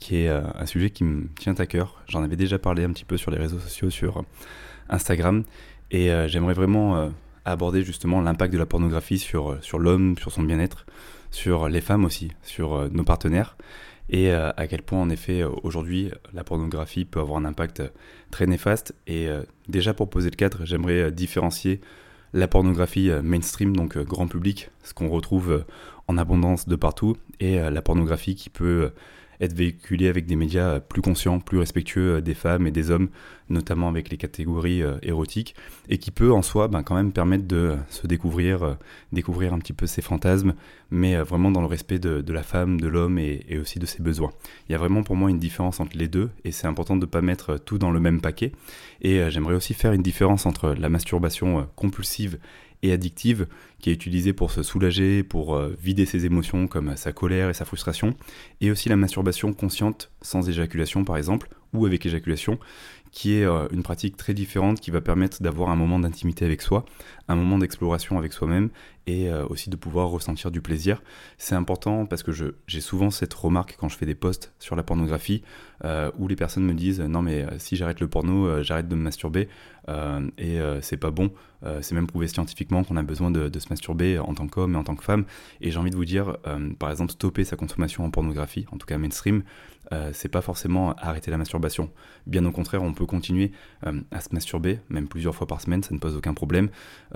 qui est euh, un sujet qui me tient à cœur. J'en avais déjà parlé un petit peu sur les réseaux sociaux, sur Instagram, et euh, j'aimerais vraiment euh, aborder justement l'impact de la pornographie sur, sur l'homme, sur son bien-être, sur les femmes aussi, sur nos partenaires, et à quel point en effet aujourd'hui la pornographie peut avoir un impact très néfaste. Et déjà pour poser le cadre, j'aimerais différencier la pornographie mainstream, donc grand public, ce qu'on retrouve en abondance de partout, et la pornographie qui peut être véhiculé avec des médias plus conscients, plus respectueux euh, des femmes et des hommes, notamment avec les catégories euh, érotiques, et qui peut en soi ben, quand même permettre de euh, se découvrir, découvrir un petit peu ses fantasmes, mais vraiment dans le respect de, la femme, de l'homme et, aussi de ses besoins. Il y a vraiment pour moi une différence entre les deux, et c'est important de ne pas mettre tout dans le même paquet. Et j'aimerais aussi faire une différence entre la masturbation compulsive et addictive qui est utilisée pour se soulager, pour euh, vider ses émotions comme sa colère et sa frustration, et aussi la masturbation consciente sans éjaculation par exemple, ou avec éjaculation, qui est euh, une pratique très différente qui va permettre d'avoir un moment d'intimité avec soi, un moment d'exploration avec soi-même et euh, aussi de pouvoir ressentir du plaisir. C'est important parce que j'ai souvent cette remarque quand je fais des posts sur la pornographie euh, où les personnes me disent non mais si j'arrête le porno, j'arrête de me masturber et c'est pas bon. c'est même prouvé scientifiquement qu'on a besoin de, de, se masturber en tant qu'homme et en tant que femme. Et j'ai envie de vous dire, par exemple, stopper sa consommation en pornographie, en tout cas mainstream, euh, c'est pas forcément arrêter la masturbation. Bien au contraire, on peut continuer euh, à se masturber, même plusieurs fois par semaine, ça ne pose aucun problème.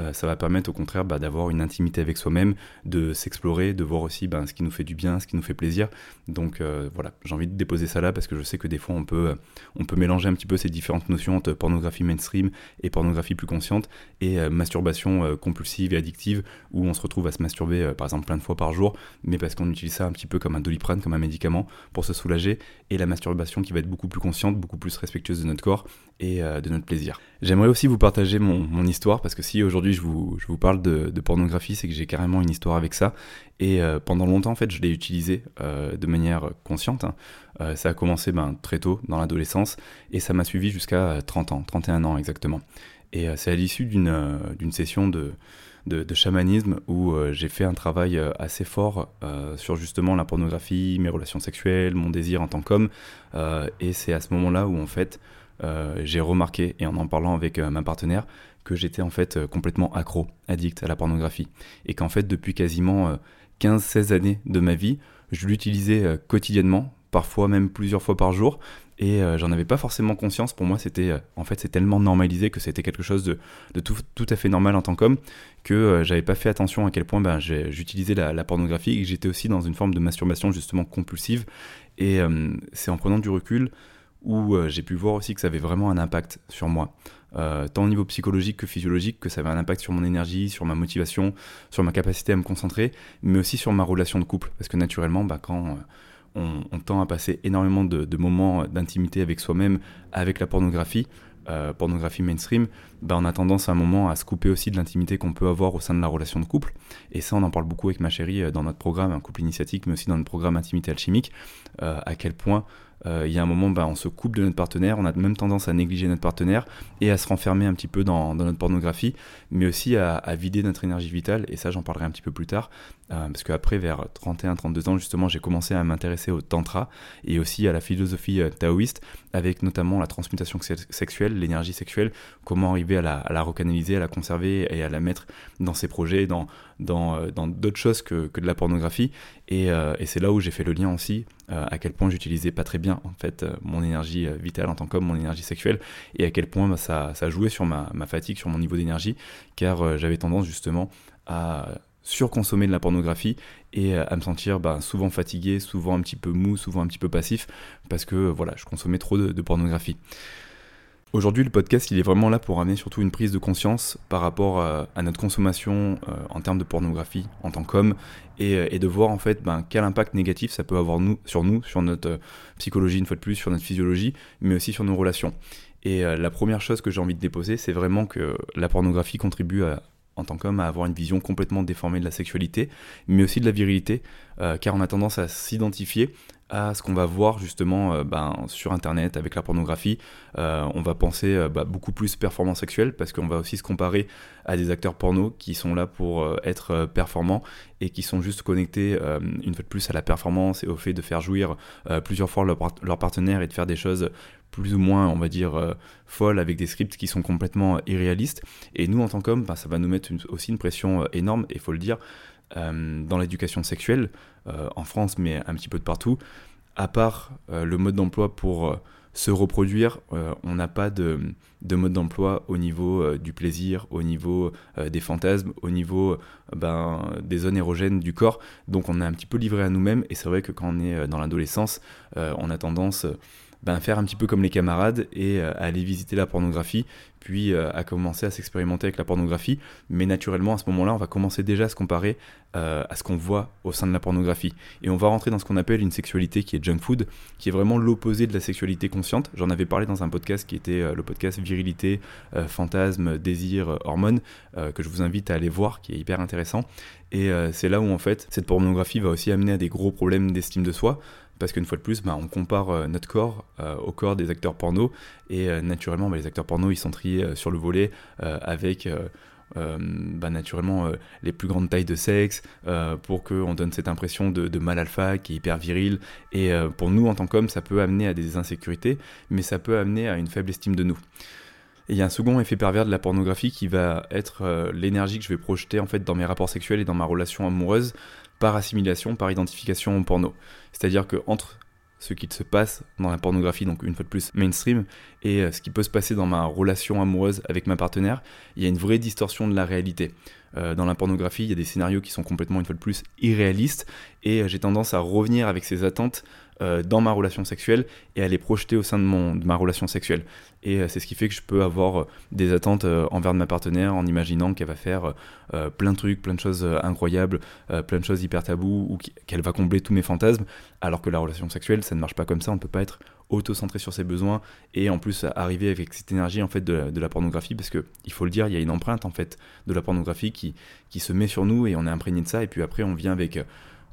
Euh, ça va permettre au contraire bah, d'avoir une intimité avec soi-même, de s'explorer, de voir aussi bah, ce qui nous fait du bien, ce qui nous fait plaisir. Donc voilà, j'ai envie de déposer ça là parce que je sais que des fois on peut, on peut mélanger un petit peu ces différentes notions entre pornographie mainstream et pornographie plus consciente et masturbation compulsive et addictive où on se retrouve à se masturber par exemple plein de fois par jour, mais parce qu'on utilise ça un petit peu comme un doliprane, comme un médicament pour se soulager et la masturbation qui va être beaucoup plus consciente, beaucoup plus respectueuse de notre corps et euh, de notre plaisir. J'aimerais aussi vous partager mon, histoire parce que si aujourd'hui je vous, je vous, parle de, pornographie, c'est que j'ai carrément une histoire avec ça et euh, pendant longtemps en fait je l'ai utilisé euh, de manière consciente. Hein. ça a commencé ben, très tôt dans l'adolescence et ça m'a suivi jusqu'à 30 ans, 31 ans exactement. Et c'est à l'issue d'une session de de, chamanisme où j'ai fait un travail assez fort sur justement la pornographie, mes relations sexuelles, mon désir en tant qu'homme. et c'est à ce moment-là où en fait j'ai remarqué, et en en parlant avec ma partenaire, que j'étais en fait complètement accro, addict à la pornographie. Et qu'en fait depuis quasiment 15-16 années de ma vie, je l'utilisais quotidiennement, parfois même plusieurs fois par jour, et euh, j'en avais pas forcément conscience. Pour moi, c'était euh, en fait c'est tellement normalisé que c'était quelque chose de, tout, à fait normal en tant qu'homme que euh, j'avais pas fait attention à quel point ben, j'utilisais la, pornographie et que j'étais aussi dans une forme de masturbation justement compulsive. Et c'est en prenant du recul où j'ai pu voir aussi que ça avait vraiment un impact sur moi. tant au niveau psychologique que physiologique, que ça avait un impact sur mon énergie, sur ma motivation, sur ma capacité à me concentrer, mais aussi sur ma relation de couple. Parce que naturellement, bah, quand on, tend à passer énormément de, moments d'intimité avec soi-même, avec la pornographie, euh, pornographie mainstream, bah, on a tendance à un moment à se couper aussi de l'intimité qu'on peut avoir au sein de la relation de couple. Et ça, on en parle beaucoup avec ma chérie euh, dans notre programme, un couple initiatique, mais aussi dans notre programme Intimité Alchimique, euh, à quel point il y a un moment, bah, on se coupe de notre partenaire, on a même tendance à négliger notre partenaire et à se renfermer un petit peu dans, notre pornographie, mais aussi à, vider notre énergie vitale. Et ça, j'en parlerai un petit peu plus tard. Euh, parce qu'après, vers 31-32 ans, justement, j'ai commencé à m'intéresser au tantra et aussi à la philosophie euh, taoïste, avec notamment la transmutation sexuelle, l'énergie sexuelle, comment arriver à la, à la, recanaliser, à la conserver et à la mettre dans ses projets, dans dans euh, d'autres choses que, que, de la pornographie. Et, et c'est là où j'ai fait le lien aussi, à quel point j'utilisais pas très bien, en fait, mon énergie vitale en tant qu'homme, mon énergie sexuelle, et à quel point bah, ça, ça jouait sur ma, ma fatigue, sur mon niveau d'énergie, car j'avais tendance justement à surconsommer de la pornographie et euh, à me sentir bah, souvent fatigué, souvent un petit peu mou, souvent un petit peu passif, parce que voilà, je consommais trop de, pornographie. Aujourd'hui, le podcast, il est vraiment là pour amener surtout une prise de conscience par rapport à, notre consommation euh, en termes de pornographie en tant qu'homme et, de voir en fait ben, quel impact négatif ça peut avoir nous, sur nous, sur notre euh, psychologie une fois de plus, sur notre physiologie, mais aussi sur nos relations. Et euh, la première chose que j'ai envie de déposer, c'est vraiment que la pornographie contribue en tant qu'homme à avoir une vision complètement déformée de la sexualité, mais aussi de la virilité, car on a tendance à s'identifier à ce qu'on va voir justement euh, ben, sur internet avec la pornographie. Euh, on va penser euh, bah, beaucoup plus performance sexuelle parce qu'on va aussi se comparer à des acteurs porno qui sont là pour être performants et qui sont juste connectés une fois de plus à la performance et au fait de faire jouir plusieurs fois leur, leur, partenaire et de faire des choses plus ou moins, on va dire, folles avec des scripts qui sont complètement irréalistes. Et nous, en tant qu'hommes, bah, ça va nous mettre aussi une pression énorme, et faut le dire, dans l'éducation sexuelle. Euh, en France, mais un petit peu de partout. À part euh, le mode d'emploi pour euh, se reproduire, on n'a pas de, mode d'emploi au niveau du plaisir, au niveau des fantasmes, au niveau ben, des zones érogènes du corps. Donc on est un petit peu livré à nous-mêmes et c'est vrai que quand on est dans l'adolescence, on a tendance ben, faire un petit peu comme les camarades et euh, aller visiter la pornographie, puis euh, à commencer à s'expérimenter avec la pornographie. Mais naturellement, à ce moment-là, on va commencer déjà à se comparer euh, à ce qu'on voit au sein de la pornographie. Et on va rentrer dans ce qu'on appelle une sexualité qui est junk food, qui est vraiment l'opposé de la sexualité consciente. J'en avais parlé dans un podcast qui était le podcast Virilité, Fantasme, Désir, Hormones, que je vous invite à aller voir, qui est hyper intéressant. Et c'est là où en fait cette pornographie va aussi amener à des gros problèmes d'estime de soi parce qu'une fois de plus, bah, on compare euh, notre corps euh, au corps des acteurs porno, et euh, naturellement, bah, les acteurs porno, ils sont triés sur le volet avec... Bah, naturellement les plus grandes tailles de sexe pour qu'on donne cette impression de, mal alpha qui est hyper viril. Et pour nous en tant qu'hommes ça peut amener à des insécurités mais ça peut amener à une faible estime de nous. Et il y a un second effet pervers de la pornographie qui va être l'énergie que je vais projeter en fait dans mes rapports sexuels et dans ma relation amoureuse par assimilation, par identification au porno. C'est-à-dire que entre ce qui se passe dans la pornographie, donc une fois de plus mainstream, et euh, ce qui peut se passer dans ma relation amoureuse avec ma partenaire, il y a une vraie distorsion de la réalité. Euh, dans la pornographie, il y a des scénarios qui sont complètement, une fois de plus, irréalistes, et euh, j'ai tendance à revenir avec ces attentes dans ma relation sexuelle et à les projeter au sein de, ma relation sexuelle. Et c'est ce qui fait que je peux avoir des attentes envers ma partenaire en imaginant qu'elle va faire plein de trucs, plein de choses incroyables, plein de choses hyper tabous, ou qu'elle va combler tous mes fantasmes, alors que la relation sexuelle, ça ne marche pas comme ça, on ne peut pas être auto-centré sur ses besoins et en plus arriver avec cette énergie en fait de, la pornographie parce que il faut le dire il y a une empreinte en fait de la pornographie qui, qui se met sur nous et on est imprégné de ça. Et puis après on vient avec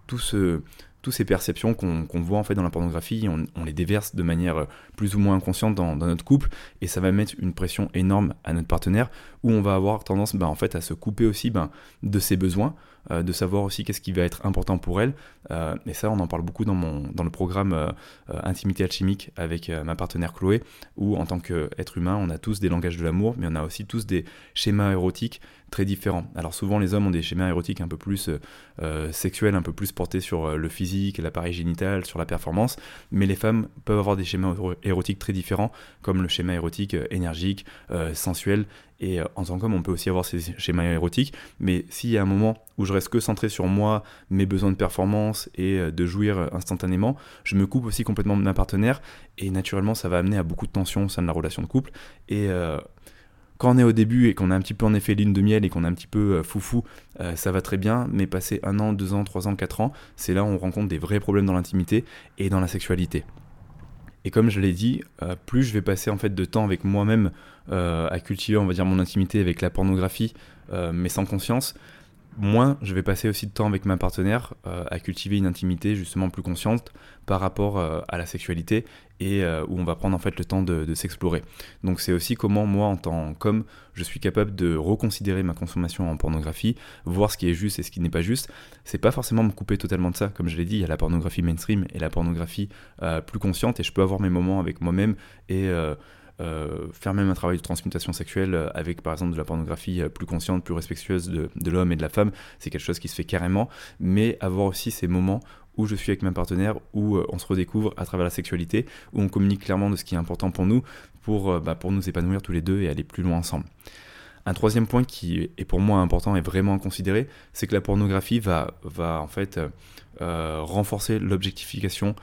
tout ce toutes ces perceptions qu'on voit en fait dans la pornographie, on, les déverse de manière plus ou moins inconsciente dans, notre couple, et ça va mettre une pression énorme à notre partenaire, où on va avoir tendance ben, en fait à se couper aussi ben, de ses besoins, euh, de savoir aussi qu'est-ce qui va être important pour elle. Euh, et ça, on en parle beaucoup dans, le programme euh, Intimité alchimique avec ma partenaire Chloé, où en tant qu'être humain, on a tous des langages de l'amour, mais on a aussi tous des schémas érotiques très différents. Alors souvent, les hommes ont des schémas érotiques un peu plus sexuels, un peu plus portés sur le physique, l'appareil génital, sur la performance, mais les femmes peuvent avoir des schémas érotiques très différents, comme le schéma érotique énergique, sensuel et euh, en tant qu'homme, on peut aussi avoir ces schémas érotiques. Mais s'il y a un moment où je reste que centré sur moi, mes besoins de performance et euh, de jouir instantanément, je me coupe aussi complètement de ma partenaire. Et naturellement, ça va amener à beaucoup de tensions au sein de la relation de couple. Et euh, quand on est au début et qu'on a un petit peu en effet ligne de miel et qu'on est un petit peu foufou, ça va très bien, mais passer un an, deux ans, trois ans, quatre ans, c'est là où on rencontre des vrais problèmes dans l'intimité et dans la sexualité. Et comme je l'ai dit, plus je vais passer en fait de temps avec moi-même euh, à cultiver, on dire, mon intimité avec la pornographie, euh, mais sans conscience, moins je vais passer aussi de temps avec ma partenaire euh, à cultiver une intimité justement plus consciente par rapport à la sexualité et où on va prendre en fait le temps de, s'explorer. Donc c'est aussi comment moi en tant qu'homme je suis capable de reconsidérer ma consommation en pornographie, voir ce qui est juste et ce qui n'est pas juste. C'est pas forcément me couper totalement de ça, comme je l'ai dit, il y a la pornographie mainstream et la pornographie plus consciente et je peux avoir mes moments avec moi-même et euh, faire même un travail de transmutation sexuelle euh, avec par exemple de la pornographie euh, plus consciente, plus respectueuse de, l'homme et de la femme, c'est quelque chose qui se fait carrément, mais avoir aussi ces moments où je suis avec ma partenaire, où on se redécouvre à travers la sexualité, où on communique clairement de ce qui est important pour nous, pour, bah, pour nous épanouir tous les deux et aller plus loin ensemble. Un troisième point qui est pour moi important et vraiment à considérer, c'est que la pornographie va, va en fait renforcer l'objectification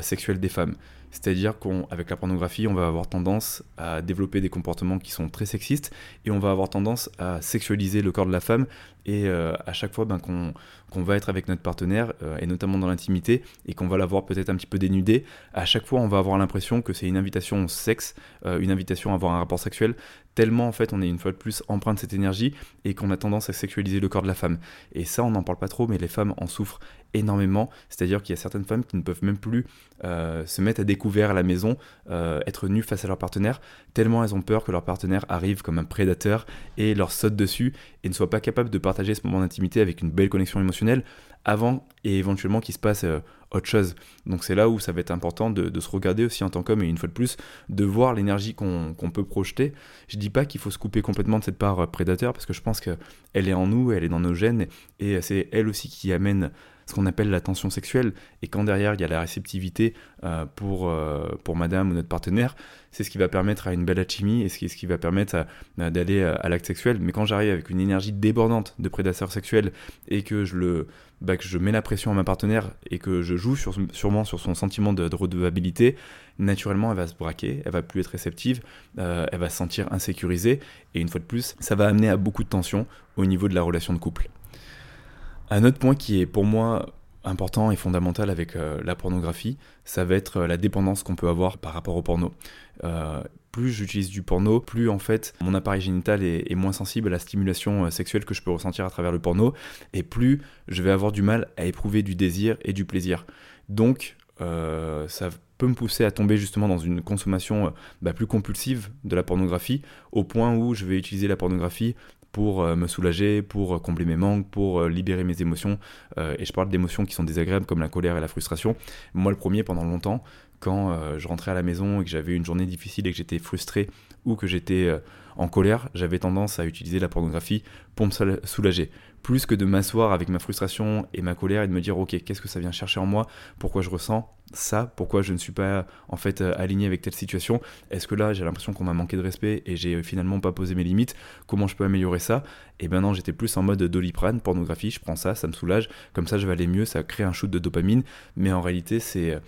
sexuelle des femmes C'est-à-dire qu'avec la pornographie, on va avoir tendance à développer des comportements qui sont très sexistes et on va avoir tendance à sexualiser le corps de la femme. Et euh, à chaque fois ben, qu'on va être avec notre partenaire, euh, et notamment dans l'intimité, et qu'on va la voir peut-être un petit peu dénudée, à chaque fois on va avoir l'impression que c'est une invitation au sexe, euh, une invitation à avoir un rapport sexuel, tellement en fait on est une fois de plus empreint de cette énergie et qu'on a tendance à sexualiser le corps de la femme. Et ça on n'en parle pas trop, mais les femmes en souffrent énormément. C'est-à-dire qu'il y a certaines femmes qui ne peuvent même plus se mettre à découvert à la maison, être nues face à leur partenaire, tellement elles ont peur que leur partenaire arrive comme un prédateur et leur saute dessus et ne soit pas capable de partager ce moment d'intimité avec une belle connexion émotionnelle avant et éventuellement qu'il se passe euh, autre chose. Donc c'est là où ça va être important de, se regarder aussi en tant qu'homme et une fois de plus de voir l'énergie qu'on peut projeter. Je dis pas qu'il faut se couper complètement de cette part prédateur parce que je pense qu'elle est en nous, elle est dans nos gènes et c'est elle aussi qui amène ce qu'on appelle la tension sexuelle. Et quand derrière, il y a la réceptivité euh, pour, euh, pour madame ou notre partenaire, c'est ce qui va permettre à une belle alchimie et ce qui, ce qui va permettre d'aller à, l'acte sexuel. Mais quand j'arrive avec une énergie débordante de prédateur sexuel et que je, le, bah, que je mets la pression à ma partenaire et que je joue sur, sûrement sur son sentiment de, redevabilité, naturellement, elle va se braquer, elle va plus être réceptive, euh, elle va se sentir insécurisée. Et une fois de plus, ça va amener à beaucoup de tension au niveau de la relation de couple. Un autre point qui est pour moi important et fondamental avec euh, la pornographie, ça va être euh, la dépendance qu'on peut avoir par rapport au porno. Euh, plus j'utilise du porno, plus en fait mon appareil génital est, moins sensible à la stimulation sexuelle que je peux ressentir à travers le porno, et plus je vais avoir du mal à éprouver du désir et du plaisir. Donc ça peut me pousser à tomber justement dans une consommation bah, plus compulsive de la pornographie, au point où je vais utiliser la pornographie pour euh, me soulager, pour euh, combler mes manques, pour euh, libérer mes émotions. et je parle d'émotions qui sont désagréables comme la colère et la frustration. Moi, le premier, pendant longtemps, quand je rentrais à la maison et que j'avais une journée difficile et que j'étais frustré ou que j'étais en colère, j'avais tendance à utiliser la pornographie pour me soulager plus que de m'asseoir avec ma frustration et ma colère et de me dire ok qu'est-ce que ça vient chercher en moi, pourquoi je ressens ça, pourquoi je ne suis pas en fait euh, aligné avec telle situation, est-ce que là j'ai l'impression qu'on m'a manqué de respect et j'ai finalement pas posé mes limites, comment je peux améliorer ça? Et ben non j'étais plus en mode doliprane, pornographie, je prends ça, ça me soulage, comme ça je vais aller mieux, ça crée un shoot de dopamine, mais en réalité c'est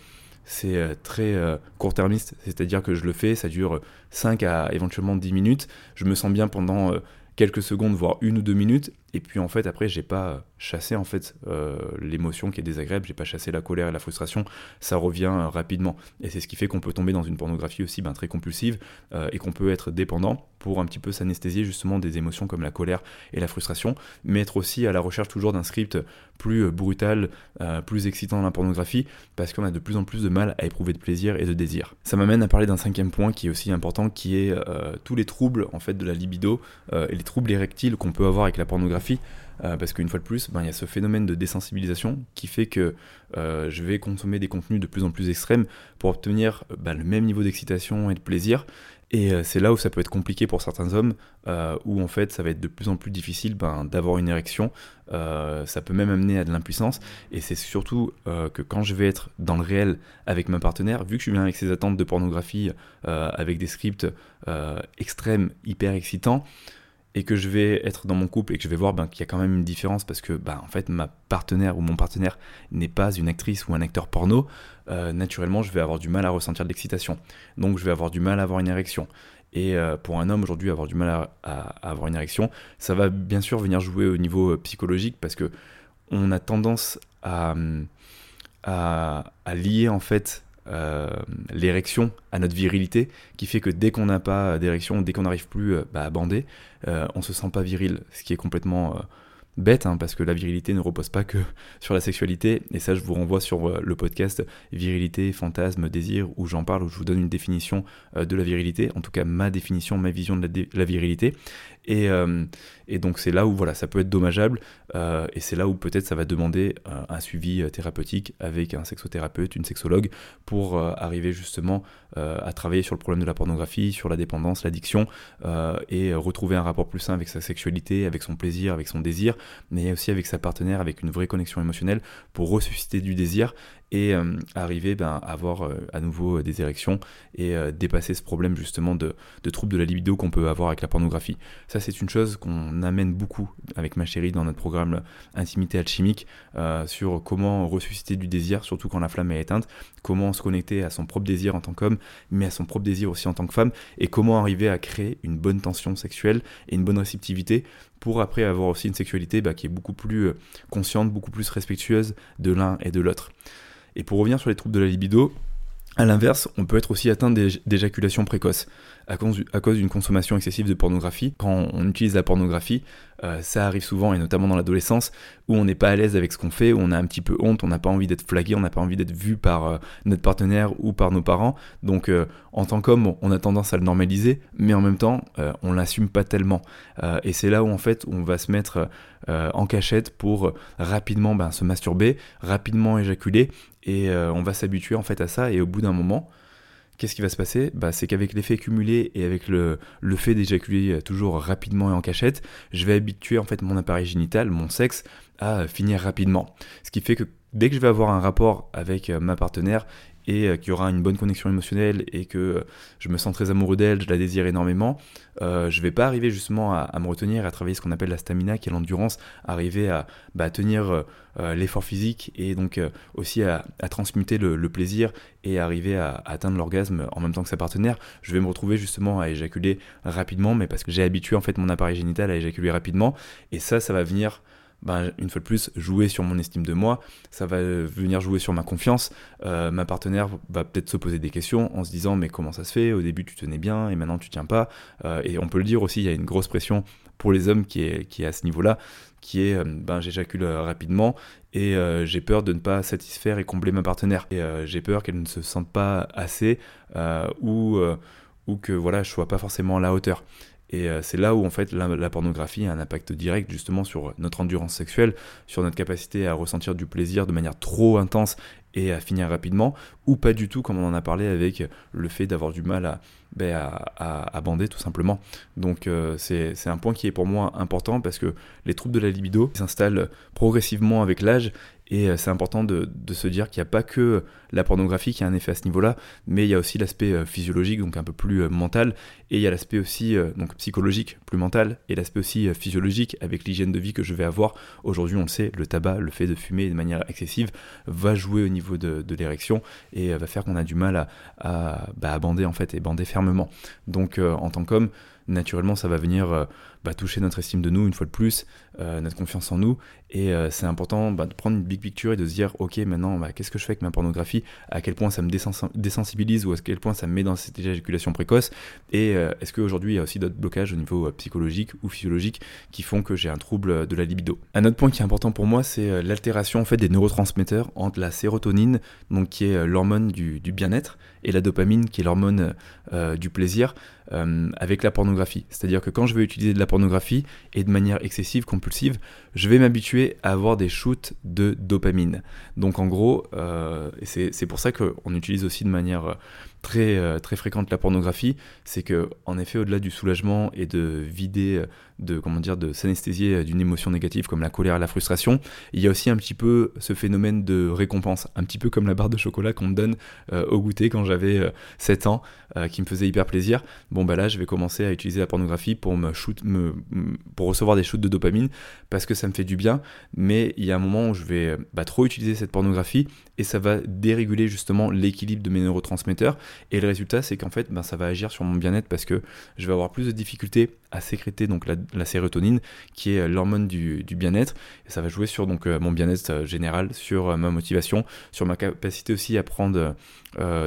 c'est euh, très euh, court-termiste, c'est-à-dire que je le fais, ça dure 5 à éventuellement 10 minutes, je me sens bien pendant quelques secondes, voire une ou deux minutes, et puis en fait après j'ai pas chassé en fait euh, l'émotion qui est désagréable, j'ai pas chassé la colère et la frustration, ça revient euh, rapidement. Et c'est ce qui fait qu'on peut tomber dans une pornographie aussi ben, très compulsive euh, et qu'on peut être dépendant pour un petit peu s'anesthésier justement des émotions comme la colère et la frustration, mais être aussi à la recherche toujours d'un script plus brutal, plus excitant dans la pornographie, parce qu'on a de plus en plus de mal à éprouver de plaisir et de désir. Ça m'amène à parler d'un cinquième point qui est aussi important, qui est tous les troubles en fait de la libido et les troubles érectiles qu'on peut avoir avec la pornographie euh, parce qu'une fois de plus, ben, il y a ce phénomène de désensibilisation qui fait que euh, je vais consommer des contenus de plus en plus extrêmes pour obtenir ben, le même niveau d'excitation et de plaisir. Et euh, c'est là où ça peut être compliqué pour certains hommes, où en fait ça va être de plus en plus difficile ben, d'avoir une érection. ça peut même amener à de l'impuissance. Et c'est surtout que quand je vais être dans le réel avec ma partenaire, vu que je viens avec ces attentes de pornographie, avec des scripts extrêmes, hyper excitants, et que je vais être dans mon couple et que je vais voir ben, qu'il y a quand même une différence parce que ben, en fait ma partenaire ou mon partenaire n'est pas une actrice ou un acteur porno, euh, naturellement je vais avoir du mal à ressentir de l'excitation. Donc je vais avoir du mal à avoir une érection. Et euh, pour un homme aujourd'hui avoir du mal à, avoir une érection, ça va bien sûr venir jouer au niveau euh, psychologique parce que on a tendance à, à, à lier en fait euh, l'érection à notre virilité, qui fait que dès qu'on n'a pas d'érection, dès qu'on n'arrive plus euh, bah, à bander, euh, on se sent pas viril, ce qui est complètement bête, hein, parce que la virilité ne repose pas que sur la sexualité, et ça je vous renvoie sur euh, le podcast Virilité, Fantasme, Désir, où j'en parle, où je vous donne une définition euh, de la virilité, en tout cas ma définition, ma vision de la, virilité, et, euh, et, donc c'est là où voilà, ça peut être dommageable, et c'est là où peut-être ça va demander un suivi thérapeutique avec un sexothérapeute, une sexologue, pour arriver justement à travailler sur le problème de la pornographie, sur la dépendance, l'addiction, et retrouver un rapport plus sain avec sa sexualité, avec son plaisir, avec son désir, mais aussi avec sa partenaire, avec une vraie connexion émotionnelle pour ressusciter du désir et arriver ben, à avoir à nouveau des érections et dépasser ce problème justement de, de troubles de la libido qu'on peut avoir avec la pornographie. Ça c'est une chose qu'on amène beaucoup avec ma chérie dans notre programme Intimité alchimique sur comment ressusciter du désir, surtout quand la flamme est éteinte, comment se connecter à son propre désir en tant qu'homme, mais à son propre désir aussi en tant que femme, et comment arriver à créer une bonne tension sexuelle et une bonne réceptivité pour après avoir aussi une sexualité bah, qui est beaucoup plus euh, consciente, beaucoup plus respectueuse de l'un et de l'autre. Et pour revenir sur les troubles de la libido, à l'inverse, on peut être aussi atteint d'éjaculation précoce à cause, d'une consommation excessive de pornographie. Quand on utilise la pornographie, euh, ça arrive souvent, et notamment dans l'adolescence, où on n'est pas à l'aise avec ce qu'on fait, où on a un petit peu honte, on n'a pas envie d'être flagué, on n'a pas envie d'être vu par euh, notre partenaire ou par nos parents. Donc euh, en tant qu'homme, on a tendance à le normaliser, mais en même temps, on l'assume pas tellement. et c'est là où en fait on va se mettre en cachette pour rapidement ben, se masturber, rapidement éjaculer, et on va s'habituer en fait à ça, et au bout d'un moment, qu'est-ce qui va se passer? Bah, C'est qu'avec l'effet cumulé et avec le, le fait d'éjaculer toujours rapidement et en cachette, je vais habituer en fait mon appareil génital, mon sexe, à finir rapidement. Ce qui fait que dès que je vais avoir un rapport avec euh, ma partenaire et euh, qu'il y aura une bonne connexion émotionnelle et que euh, je me sens très amoureux d'elle, je la désire énormément, euh, je vais pas arriver justement à, me retenir, à travailler ce qu'on appelle la stamina, qui est l'endurance, arriver à bah, tenir l'effort physique et donc aussi à, transmuter le, plaisir et arriver à atteindre l'orgasme en même temps que sa partenaire. Je vais me retrouver justement à éjaculer rapidement, mais parce que j'ai habitué en fait mon appareil génital à éjaculer rapidement et ça, ça va venir ben, une fois de plus, jouer sur mon estime de moi, ça va venir jouer sur ma confiance. Euh, ma partenaire va peut-être se poser des questions en se disant mais comment ça se fait? Au début tu tenais bien et maintenant tu tiens pas. Euh, et on peut le dire aussi, il y a une grosse pression pour les hommes qui est, qui est à ce niveau-là, qui est euh, ben, j'éjacule rapidement et j'ai peur de ne pas satisfaire et combler ma partenaire. Et j'ai peur qu'elle ne se sente pas assez ou, ou que voilà, je sois pas forcément à la hauteur. Et euh, c'est là où en fait la, pornographie a un impact direct justement sur notre endurance sexuelle, sur notre capacité à ressentir du plaisir de manière trop intense et à finir rapidement, ou pas du tout comme on en a parlé avec le fait d'avoir du mal à, ben, à, bander tout simplement. Donc euh, c'est un point qui est pour moi important parce que les troubles de la libido s'installent progressivement avec l'âge et euh, c'est important de, se dire qu'il n'y a pas que la pornographie qui a un effet à ce niveau-là, mais il y a aussi l'aspect euh, physiologique, donc un peu plus euh, mental, et il y a l'aspect aussi donc psychologique, plus mental, et l'aspect aussi physiologique avec l'hygiène de vie que je vais avoir. Aujourd'hui, on le sait, le tabac, le fait de fumer de manière excessive, va jouer au niveau de, l'érection et va faire qu'on a du mal à, bah, bander en fait et bander fermement. Donc en tant qu'homme, naturellement, ça va venir bah, toucher notre estime de nous une fois de plus, euh, notre confiance en nous. Et euh, c'est important bah, de prendre une big picture et de se dire, ok, maintenant, bah, qu'est-ce que je fais avec ma pornographie? À quel point ça me désensibilise ou à quel point ça me met dans cette éjaculation précoce? Et euh, est-ce qu'aujourd'hui, il y a aussi d'autres blocages au niveau psychologique ou physiologique qui font que j'ai un trouble de la libido? Un autre point qui est important pour moi, c'est l'altération en fait, des neurotransmetteurs entre la sérotonine, donc, qui est l'hormone du, bien-être, et la dopamine, qui est l'hormone du plaisir. Avec la pornographie. C'est-à-dire que quand je vais utiliser de la pornographie et de manière excessive, compulsive, je vais m'habituer à avoir des shoots de dopamine. Donc en gros, euh, c'est pour ça qu'on utilise aussi de manière euh, très, euh, très fréquente la pornographie, c'est que en effet, au-delà du soulagement et de vider, euh, de comment dire, de s'anesthésier euh, d'une émotion négative comme la colère la frustration, il y a aussi un petit peu ce phénomène de récompense, un petit peu comme la barre de chocolat qu'on me donne au goûter quand j'avais 7 ans, qui me faisait hyper plaisir. Bon bah là, je vais commencer à utiliser la pornographie pour me shoot, me, pour recevoir des shoots de dopamine parce que ça me fait du bien, mais il y a un moment où je vais bah, trop utiliser cette pornographie et ça va déréguler justement l'équilibre de mes neurotransmetteurs et le résultat, c'est qu'en fait, ben, ça va agir sur mon bien-être parce que je vais avoir plus de difficultés à sécréter donc la, sérotonine, qui est euh, l'hormone du, bien-être. Et ça va jouer sur donc euh, mon bien-être euh, général, sur ma motivation, sur ma capacité aussi à prendre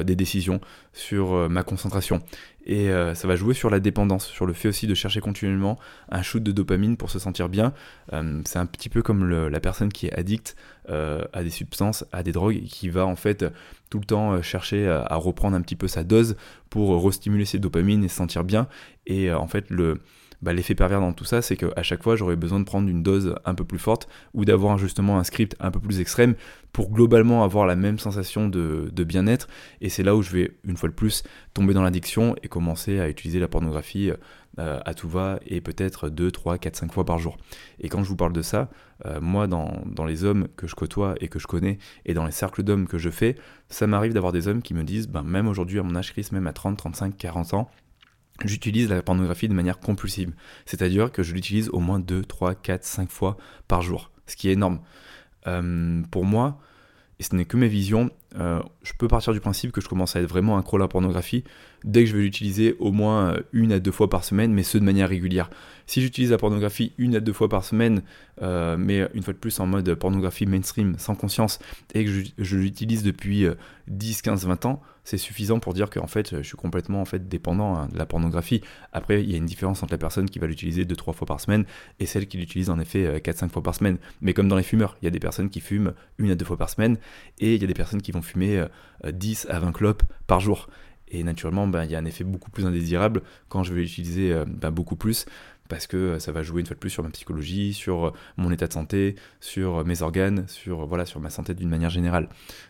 des décisions, sur ma concentration. Et ça va jouer sur la dépendance, sur le fait aussi de chercher continuellement un shoot de dopamine pour se sentir bien. c'est un petit peu comme la personne qui est addict à des substances, à des drogues, qui va en fait tout le temps chercher à, reprendre un petit peu sa dose pour restimuler ses dopamines et se sentir bien. Et en fait, le, bah, l'effet pervers dans tout ça, c'est qu'à chaque fois, j'aurais besoin de prendre une dose un peu plus forte ou d'avoir justement un script un peu plus extrême pour globalement avoir la même sensation de, bien-être. Et c'est là où je vais, une fois de plus, tomber dans l'addiction et commencer à utiliser la pornographie euh, à tout va et peut-être 2, 3, 4, 5 fois par jour. Et quand je vous parle de ça, euh, moi, dans, les hommes que je côtoie et que je connais et dans les cercles d'hommes que je fais, ça m'arrive d'avoir des hommes qui me disent, ben, même aujourd'hui à mon âge, Chris, même à 30, 35, 40 ans, j'utilise la pornographie de manière compulsive. C'est-à-dire que je l'utilise au moins 2, 3, 4, 5 fois par jour, ce qui est énorme. Euh, pour moi, et ce n'est que mes visions, euh, je peux partir du principe que je commence à être vraiment un à la pornographie dès que je vais l'utiliser au moins euh, une à deux fois par semaine, mais ce de manière régulière. Si j'utilise la pornographie une à deux fois par semaine, euh, mais une fois de plus en mode pornographie mainstream, sans conscience, et que je, l'utilise depuis 10, 15, 20 ans, c'est suffisant pour dire qu'en fait, je suis complètement en fait, dépendant hein, de la pornographie. Après, il y a une différence entre la personne qui va l'utiliser deux, trois fois par semaine et celle qui l'utilise en effet 4-5 fois par semaine. Mais comme dans les fumeurs, il y a des personnes qui fument une à deux fois par semaine et il y a des personnes qui vont fumer 10 euh, à 20 clopes par jour. Et naturellement, ben, il y a un effet beaucoup plus indésirable quand je vais l'utiliser euh, ben, beaucoup plus, parce que euh, ça va jouer une fois de plus sur ma psychologie, sur mon état de santé, sur mes organes, sur, voilà, sur ma santé d'une manière générale.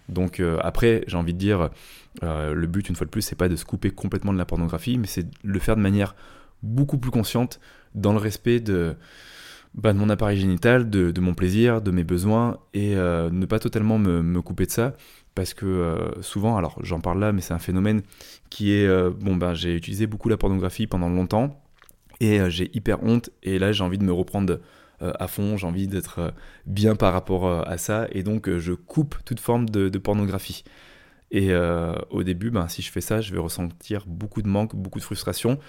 Donc après, j'ai envie de dire, le but une fois de plus, c'est pas de se couper complètement de la pornographie, mais c'est de le faire de manière beaucoup plus consciente, dans le respect de, ben, de mon appareil génital, de, mon plaisir, de mes besoins, et ne pas totalement me, couper de ça, parce que euh, souvent, alors j'en parle là, mais c'est un phénomène qui est, euh, bon ben j'ai utilisé beaucoup la pornographie pendant longtemps, et euh, j'ai hyper honte, et là j'ai envie de me reprendre à fond, j'ai envie d'être bien par rapport à ça, et donc je coupe toute forme de, pornographie. Et au début, ben, si je fais ça, je vais ressentir beaucoup de manque, beaucoup de frustration,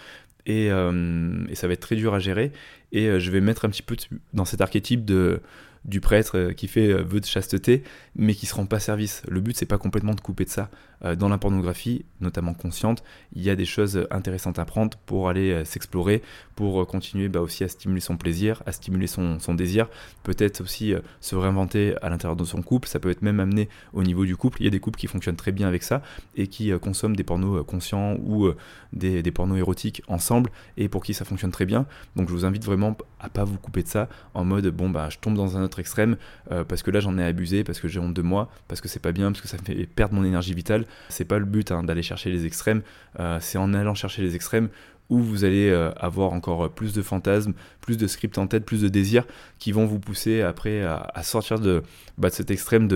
et, et ça va être très dur à gérer, et je vais mettre un petit peu dans cet archétype de du prêtre euh, qui fait euh, vœu de chasteté, mais qui se rend pas service. Le but, c'est pas complètement de couper de ça. Euh, dans la pornographie, notamment consciente, il y a des choses intéressantes à prendre pour aller s'explorer, pour continuer bah, aussi à stimuler son plaisir, à stimuler son, désir, peut-être aussi se réinventer à l'intérieur de son couple, ça peut être même amené au niveau du couple. Il y a des couples qui fonctionnent très bien avec ça et qui consomment des pornos conscients ou des, des pornos érotiques ensemble et pour qui ça fonctionne très bien. Donc je vous invite vraiment à pas vous couper de ça en mode bon bah je tombe dans un autre extrême euh, parce que là j'en ai abusé, parce que j'ai honte de moi, parce que c'est pas bien, parce que ça me fait perdre mon énergie vitale. C'est pas le but hein, d'aller chercher les extrêmes, euh, c'est en allant chercher les extrêmes où vous allez euh, avoir encore plus de fantasmes, plus de scripts en tête, plus de désirs qui vont vous pousser après à, sortir de, bah, de, cet extrême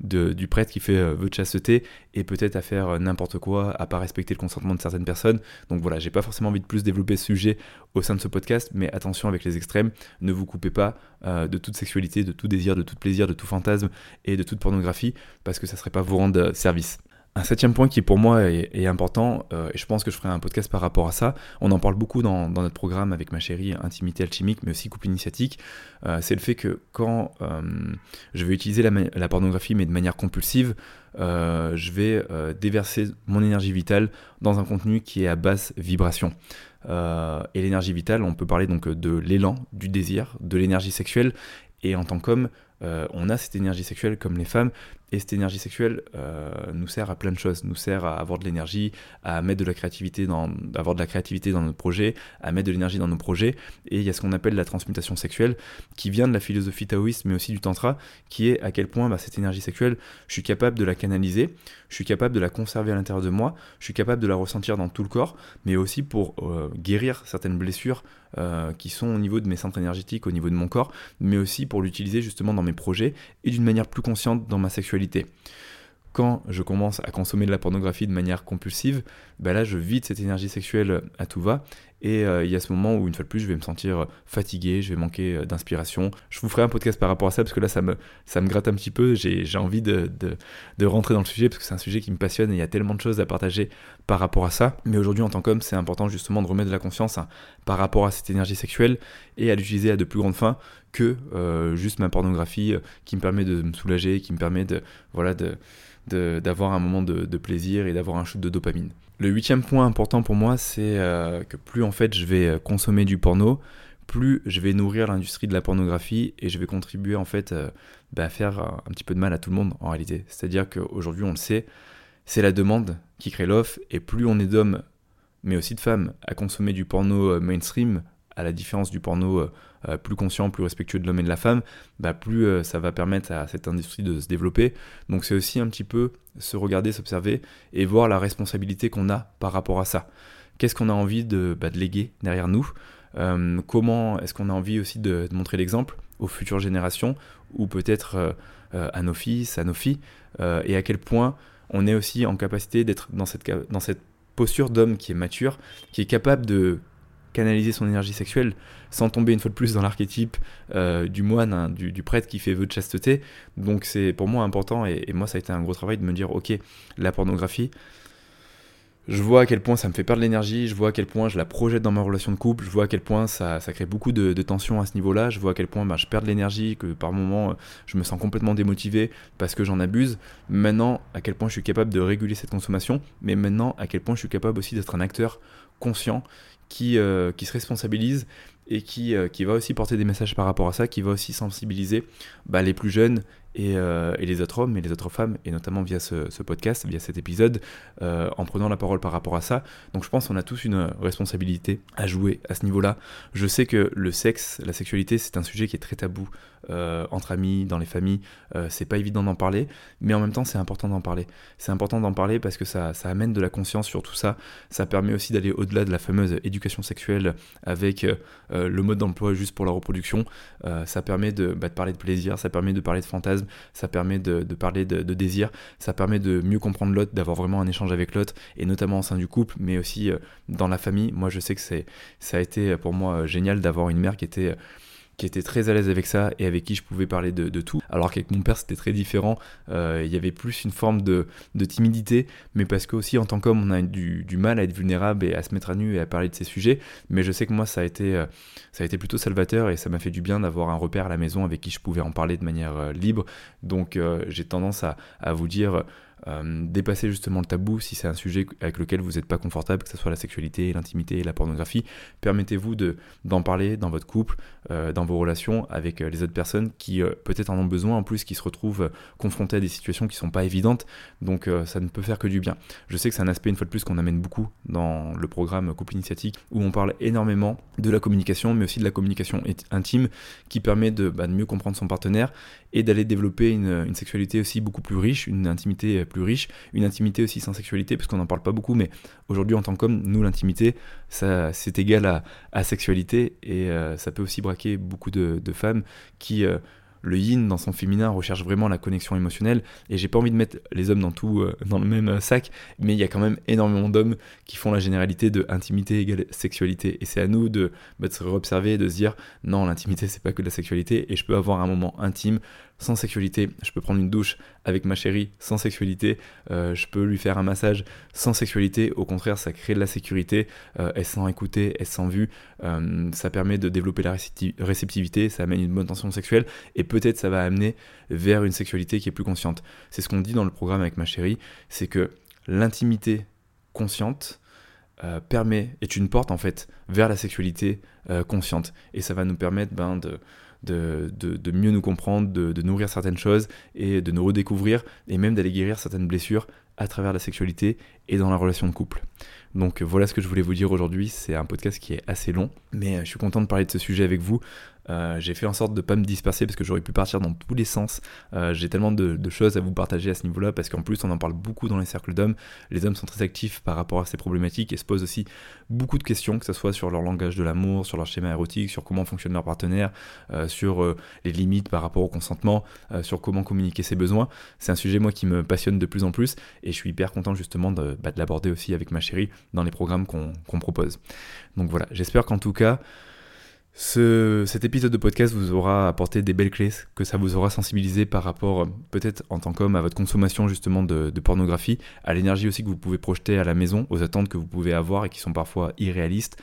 du prêtre qui fait euh, vœu de chasteté et peut-être à faire euh, n'importe quoi, à pas respecter le consentement de certaines personnes. Donc voilà, j'ai pas forcément envie de plus développer ce sujet au sein de ce podcast, mais attention avec les extrêmes, ne vous coupez pas de toute sexualité, de tout désir, de tout plaisir, de tout fantasme et de toute pornographie parce que ça serait pas vous rendre service. Un septième point qui pour moi est, important, euh, et je pense que je ferai un podcast par rapport à ça, on en parle beaucoup dans, notre programme avec ma chérie Intimité Alchimique, mais aussi Couple Initiatique, euh, c'est le fait que quand euh, je vais utiliser la, pornographie mais de manière compulsive, je vais déverser mon énergie vitale dans un contenu qui est à basse vibration. et l'énergie vitale, on peut parler donc de l'élan, du désir, de l'énergie sexuelle, et en tant qu'homme, on a cette énergie sexuelle comme les femmes, et cette énergie sexuelle euh, nous sert à plein de choses, nous sert à avoir de l'énergie, à mettre de la créativité dans, avoir de la créativité dans notre projet, à mettre de l'énergie dans nos projets. Et il y a ce qu'on appelle la transmutation sexuelle, qui vient de la philosophie taoïste, mais aussi du tantra, qui est à quel point bah, cette énergie sexuelle, je suis capable de la canaliser, je suis capable de la conserver à l'intérieur de moi, je suis capable de la ressentir dans tout le corps, mais aussi pour euh, guérir certaines blessures euh, qui sont au niveau de mes centres énergétiques, au niveau de mon corps, mais aussi pour l'utiliser justement dans mes projets et d'une manière plus consciente dans ma sexualité quand je commence à consommer de la pornographie de manière compulsive, ben là je vide cette énergie sexuelle à tout va et euh, il y a ce moment où, une fois de plus, je vais me sentir fatigué, je vais manquer euh, d'inspiration. Je vous ferai un podcast par rapport à ça, parce que là, ça me, gratte un petit peu. J'ai envie de, rentrer dans le sujet, parce que c'est un sujet qui me passionne et il y a tellement de choses à partager par rapport à ça. Mais aujourd'hui, en tant qu'homme, c'est important justement de remettre de la conscience hein, par rapport à cette énergie sexuelle et à l'utiliser à de plus grandes fins que euh, juste ma pornographie qui me permet de me soulager, qui me permet de, voilà, d'avoir un moment de, de plaisir et d'avoir un shoot de dopamine. Le huitième point important pour moi, c'est euh, que plus en fait je vais euh, consommer du porno, plus je vais nourrir l'industrie de la pornographie et je vais contribuer en fait euh, bah, à faire un petit peu de mal à tout le monde en réalité. C'est-à-dire qu'aujourd'hui on le sait, c'est la demande qui crée l'offre et plus on est d'hommes, mais aussi de femmes, à consommer du porno mainstream, à la différence du porno plus conscient, plus respectueux de l'homme et de la femme, bah, plus ça va permettre à cette industrie de se développer. Donc c'est aussi un petit peu se regarder, s'observer et voir la responsabilité qu'on a par rapport à ça. Qu'est-ce qu'on a envie de, bah, léguer derrière nous? Comment est-ce qu'on a envie aussi de montrer l'exemple aux futures générations ou peut-être à nos fils, à nos filles? Et à quel point on est aussi en capacité d'être dans cette posture d'homme qui est mature, qui est capable de canaliser son énergie sexuelle sans tomber une fois de plus dans l'archétype euh, du moine, hein, du, prêtre qui fait vœu de chasteté. Donc c'est pour moi important et, moi ça a été un gros travail de me dire ok, la pornographie, je vois à quel point ça me fait perdre l'énergie, je vois à quel point je la projette dans ma relation de couple, je vois à quel point ça, crée beaucoup de, tensions à ce niveau-là, je vois à quel point bah, je perds de l'énergie, que par moments je me sens complètement démotivé parce que j'en abuse. Maintenant, à quel point je suis capable de réguler cette consommation, mais maintenant, à quel point je suis capable aussi d'être un acteur conscient qui, euh, qui se responsabilise et qui, euh, qui va aussi porter des messages par rapport à ça, qui va aussi sensibiliser bah, les plus jeunes euh, et, les autres hommes et les autres femmes, et notamment via ce, podcast, via cet épisode, euh, en prenant la parole par rapport à ça. Donc je pense qu'on a tous une responsabilité à jouer à ce niveau-là. Je sais que le sexe, la sexualité, c'est un sujet qui est très tabou euh, entre amis, dans les familles. c'est pas évident d'en parler, mais en même temps c'est important d'en parler. C'est important d'en parler parce que ça, amène de la conscience sur tout ça. Ça permet aussi d'aller au-delà de la fameuse éducation sexuelle avec le mode d'emploi juste pour la reproduction. ça permet de, bah, de parler de plaisir, ça permet de parler de fantasmes ça permet de, parler de, désir, ça permet de mieux comprendre l'autre, d'avoir vraiment un échange avec l'autre, et notamment au sein du couple, mais aussi euh, dans la famille. Moi, je sais que ça a été pour moi euh, génial d'avoir une mère qui était qui était très à l'aise avec ça et avec qui je pouvais parler de, tout. Alors qu'avec mon père, c'était très différent. Euh, il y avait plus une forme de, timidité, mais parce que aussi en tant qu'homme, on a du, mal à être vulnérable et à se mettre à nu et à parler de ces sujets. Mais je sais que moi, ça a été, euh, ça a été plutôt salvateur et ça m'a fait du bien d'avoir un repère à la maison avec qui je pouvais en parler de manière euh, libre. Donc j'ai tendance à vous dire euh, dépasser justement le tabou si c'est un sujet avec lequel vous n'êtes pas confortable, que ce soit la sexualité, l'intimité, la pornographie. Permettez-vous d'en parler dans votre couple, euh, dans vos relations avec euh, les autres personnes qui peut-être en ont besoin en plus, qui se retrouvent confrontés à des situations qui sont pas évidentes. Donc ça ne peut faire que du bien. Je sais que c'est un aspect une fois de plus qu'on amène beaucoup dans le programme Couple Initiatique où on parle énormément de la communication, mais aussi de la communication intime qui permet de, bah, mieux comprendre son partenaire et d'aller développer une, sexualité aussi beaucoup plus riche, une intimité plus riche, une intimité aussi sans sexualité, parce qu'on n'en parle pas beaucoup, mais aujourd'hui en tant qu'homme, nous l'intimité, c'est égal à, sexualité, et euh, ça peut aussi braquer beaucoup de, de femmes qui euh, le yin dans son féminin recherche vraiment la connexion émotionnelle et j'ai pas envie de mettre les hommes dans tout euh, dans le même sac mais il y a quand même énormément d'hommes qui font la généralité de intimité égale sexualité et c'est à nous de, bah, de se réobserver de se dire non l'intimité c'est pas que de la sexualité et je peux avoir un moment intime sans sexualité. Je peux prendre une douche avec ma chérie sans sexualité. Euh, je peux lui faire un massage sans sexualité. Au contraire, ça crée de la sécurité. Euh, elle se sent écoutée, elle se sent vue. Euh, ça permet de développer la réceptivité. Ça amène une bonne tension sexuelle. Et peut-être ça va amener vers une sexualité qui est plus consciente. C'est ce qu'on dit dans le programme avec ma chérie. C'est que l'intimité consciente permet, est une porte en fait vers la sexualité consciente. Et ça va nous permettre ben, de de, mieux nous comprendre, de, nourrir certaines choses et de nous redécouvrir et même d'aller guérir certaines blessures à travers la sexualité et dans la relation de couple. Donc voilà ce que je voulais vous dire aujourd'hui. C'est un podcast qui est assez long, mais je suis content de parler de ce sujet avec vous. Euh, j'ai fait en sorte de ne pas me disperser parce que j'aurais pu partir dans tous les sens. Euh, j'ai tellement de, choses à vous partager à ce niveau-là parce qu'en plus on en parle beaucoup dans les cercles d'hommes. Les hommes sont très actifs par rapport à ces problématiques et se posent aussi beaucoup de questions, que ce soit sur leur langage de l'amour, sur leur schéma érotique, sur comment fonctionne leur partenaire, euh, sur les limites par rapport au consentement, sur comment communiquer ses besoins. C'est un sujet moi qui me passionne de plus en plus et je suis hyper content justement de, bah, l'aborder aussi avec ma chérie dans les programmes qu'on propose. Donc voilà, j'espère qu'en tout cas ce, cet épisode de podcast vous aura apporté des belles clés, que ça vous aura sensibilisé par rapport, euh, peut-être en tant qu'homme, à votre consommation justement de, pornographie, à l'énergie aussi que vous pouvez projeter à la maison, aux attentes que vous pouvez avoir et qui sont parfois irréalistes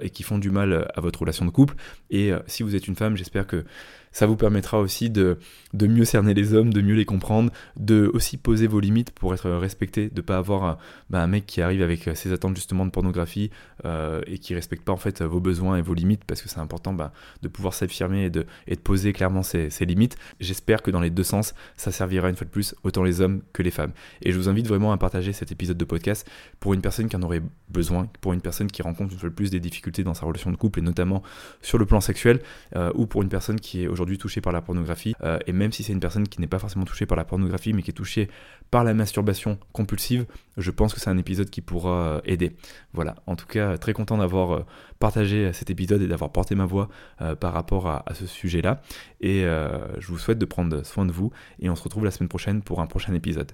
et qui font du mal à votre relation de couple. Et euh, si vous êtes une femme, j'espère que Ça vous permettra aussi de, de mieux cerner les hommes, de mieux les comprendre, de aussi poser vos limites pour être respecté, de pas avoir bah, un mec qui arrive avec ses attentes justement de pornographie euh, et qui respecte pas en fait vos besoins et vos limites parce que c'est important bah, de pouvoir s'affirmer et de, et de poser clairement ses, ses limites. J'espère que dans les deux sens, ça servira une fois de plus autant les hommes que les femmes. Et je vous invite vraiment à partager cet épisode de podcast pour une personne qui en aurait besoin, pour une personne qui rencontre une fois de plus des difficultés dans sa relation de couple et notamment sur le plan sexuel, euh, ou pour une personne qui est aujourd'hui touchée par la pornographie. Euh, et même si c'est une personne qui n'est pas forcément touchée par la pornographie, mais qui est touchée par la masturbation compulsive, je pense que c'est un épisode qui pourra euh, aider. Voilà, en tout cas, très content d'avoir partagé cet épisode et d'avoir porté ma voix par rapport à, à ce sujet-là. Et je vous souhaite de prendre soin de vous et on se retrouve la semaine prochaine pour un prochain épisode.